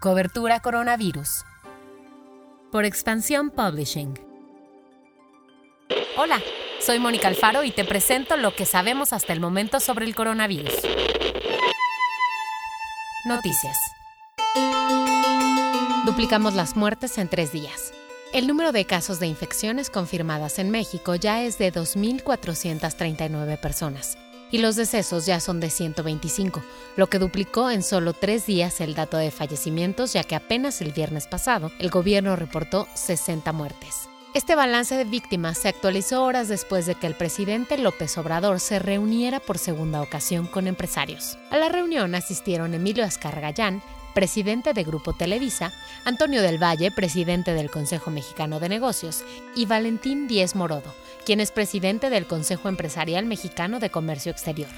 Cobertura Coronavirus. Por Expansión Publishing. Hola, soy Mónica Alfaro y te presento lo que sabemos hasta el momento sobre el coronavirus. Noticias. Duplicamos las muertes en tres días. El número de casos de infecciones confirmadas en México ya es de 2.439 personas y los decesos ya son de 125, lo que duplicó en solo tres días el dato de fallecimientos, ya que apenas el viernes pasado el gobierno reportó 60 muertes. Este balance de víctimas se actualizó horas después de que el presidente López Obrador se reuniera por segunda ocasión con empresarios. A la reunión asistieron Emilio Azcargallán, presidente de Grupo Televisa, Antonio del Valle, presidente del Consejo Mexicano de Negocios, y Valentín Díez Morodo, quien es presidente del Consejo Empresarial Mexicano de Comercio Exterior.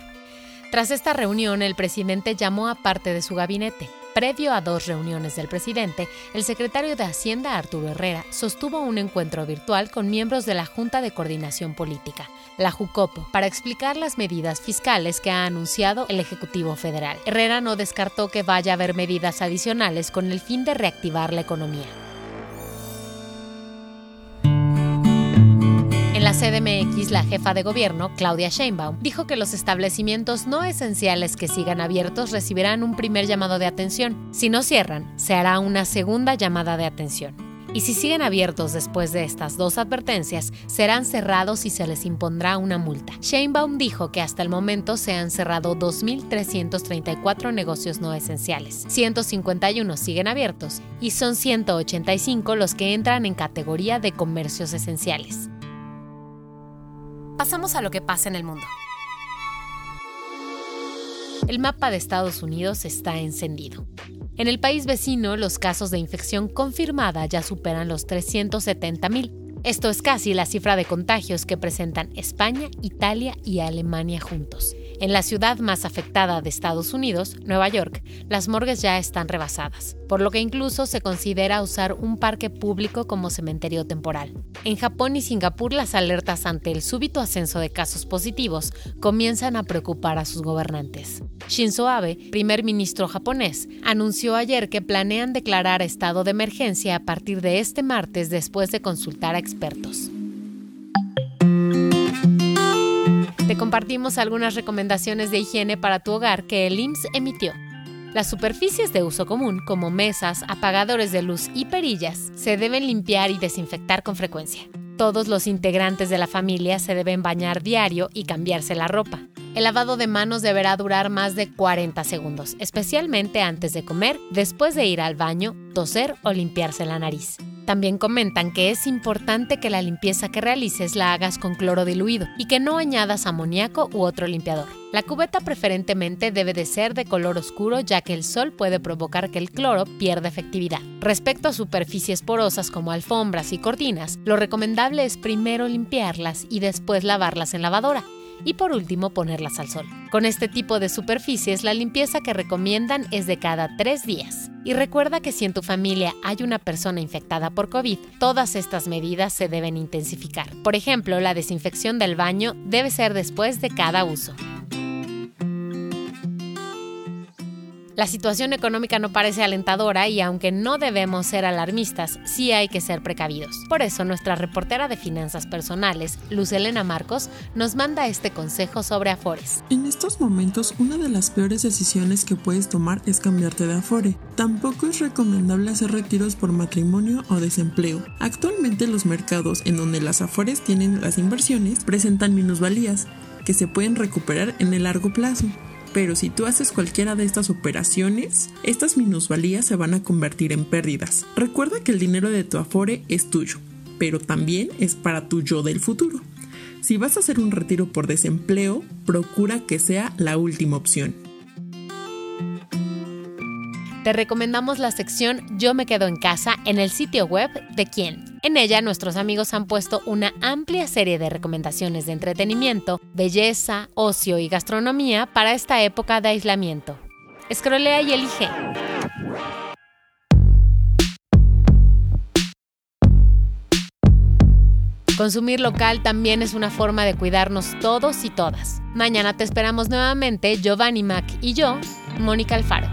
Tras esta reunión, el presidente llamó a parte de su gabinete. Previo a dos reuniones del presidente, el secretario de Hacienda, Arturo Herrera, sostuvo un encuentro virtual con miembros de la Junta de Coordinación Política, la JUCOPO, para explicar las medidas fiscales que ha anunciado el Ejecutivo Federal. Herrera no descartó que vaya a haber medidas adicionales con el fin de reactivar la economía. CDMX, la jefa de gobierno, Claudia Sheinbaum, dijo que los establecimientos no esenciales que sigan abiertos recibirán un primer llamado de atención. Si no cierran, se hará una segunda llamada de atención. Y si siguen abiertos después de estas dos advertencias, serán cerrados y se les impondrá una multa. Sheinbaum dijo que hasta el momento se han cerrado 2.334 negocios no esenciales. 151 siguen abiertos y son 185 los que entran en categoría de comercios esenciales. Pasamos a lo que pasa en el mundo. El mapa de Estados Unidos está encendido. En el país vecino, los casos de infección confirmada ya superan los 370.000. Esto es casi la cifra de contagios que presentan España, Italia y Alemania juntos. En la ciudad más afectada de Estados Unidos, Nueva York, las morgues ya están rebasadas, por lo que incluso se considera usar un parque público como cementerio temporal. En Japón y Singapur las alertas ante el súbito ascenso de casos positivos comienzan a preocupar a sus gobernantes. Shinzo Abe, primer ministro japonés, anunció ayer que planean declarar estado de emergencia a partir de este martes después de consultar a expertos. Te compartimos algunas recomendaciones de higiene para tu hogar que el IMSS emitió. Las superficies de uso común, como mesas, apagadores de luz y perillas, se deben limpiar y desinfectar con frecuencia. Todos los integrantes de la familia se deben bañar diario y cambiarse la ropa. El lavado de manos deberá durar más de 40 segundos, especialmente antes de comer, después de ir al baño, toser o limpiarse la nariz. También comentan que es importante que la limpieza que realices la hagas con cloro diluido y que no añadas amoníaco u otro limpiador. La cubeta preferentemente debe de ser de color oscuro ya que el sol puede provocar que el cloro pierda efectividad. Respecto a superficies porosas como alfombras y cortinas, lo recomendable es primero limpiarlas y después lavarlas en lavadora y por último ponerlas al sol. Con este tipo de superficies la limpieza que recomiendan es de cada tres días. Y recuerda que si en tu familia hay una persona infectada por COVID, todas estas medidas se deben intensificar. Por ejemplo, la desinfección del baño debe ser después de cada uso. La situación económica no parece alentadora y aunque no debemos ser alarmistas, sí hay que ser precavidos. Por eso nuestra reportera de finanzas personales, Luz Elena Marcos, nos manda este consejo sobre Afores. En estos momentos, una de las peores decisiones que puedes tomar es cambiarte de Afore. Tampoco es recomendable hacer retiros por matrimonio o desempleo. Actualmente los mercados en donde las Afores tienen las inversiones presentan minusvalías que se pueden recuperar en el largo plazo pero si tú haces cualquiera de estas operaciones, estas minusvalías se van a convertir en pérdidas. Recuerda que el dinero de tu Afore es tuyo, pero también es para tu yo del futuro. Si vas a hacer un retiro por desempleo, procura que sea la última opción. Te recomendamos la sección Yo me quedo en casa en el sitio web de Quién en ella, nuestros amigos han puesto una amplia serie de recomendaciones de entretenimiento, belleza, ocio y gastronomía para esta época de aislamiento. Escrolea y elige. Consumir local también es una forma de cuidarnos todos y todas. Mañana te esperamos nuevamente Giovanni Mac y yo, Mónica Alfaro.